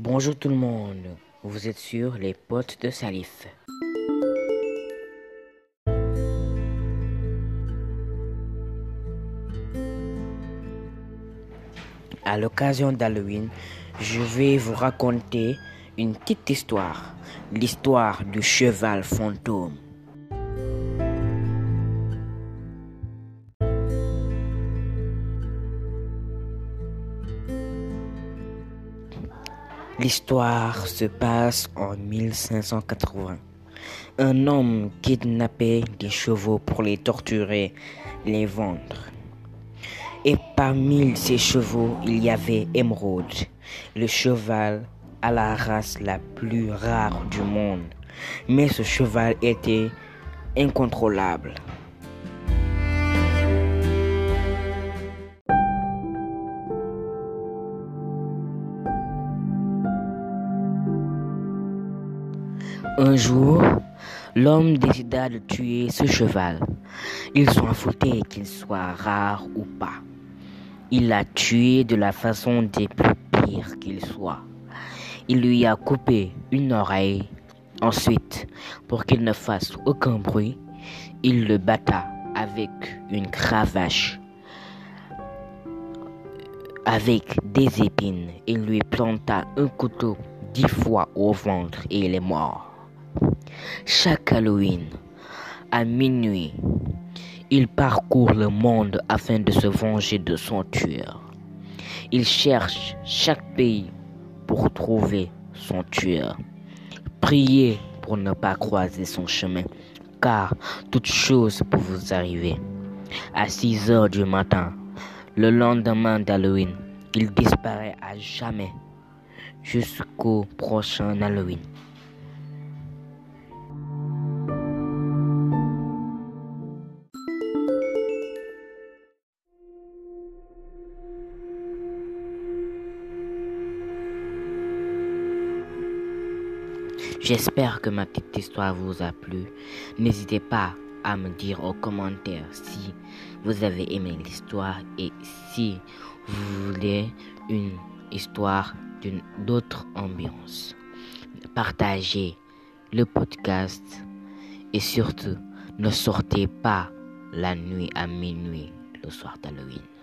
Bonjour tout le monde, vous êtes sur les potes de Salif. À l'occasion d'Halloween, je vais vous raconter une petite histoire, l'histoire du cheval fantôme. L'histoire se passe en 1580. Un homme kidnappait des chevaux pour les torturer, les vendre. Et parmi ces chevaux, il y avait Émeraude, le cheval à la race la plus rare du monde. Mais ce cheval était incontrôlable. Un jour, l'homme décida de tuer ce cheval. Il s'en foutait qu'il soit rare ou pas. Il l'a tué de la façon des plus pires qu'il soit. Il lui a coupé une oreille. Ensuite, pour qu'il ne fasse aucun bruit, il le batta avec une cravache avec des épines. Il lui planta un couteau dix fois au ventre et il est mort. Chaque Halloween, à minuit, il parcourt le monde afin de se venger de son tueur. Il cherche chaque pays pour trouver son tueur. Priez pour ne pas croiser son chemin, car toute chose peut vous arriver. À 6 heures du matin, le lendemain d'Halloween, il disparaît à jamais jusqu'au prochain Halloween. J'espère que ma petite histoire vous a plu. N'hésitez pas à me dire en commentaire si vous avez aimé l'histoire et si vous voulez une histoire d'une d'autre ambiance. Partagez le podcast et surtout ne sortez pas la nuit à minuit le soir d'Halloween.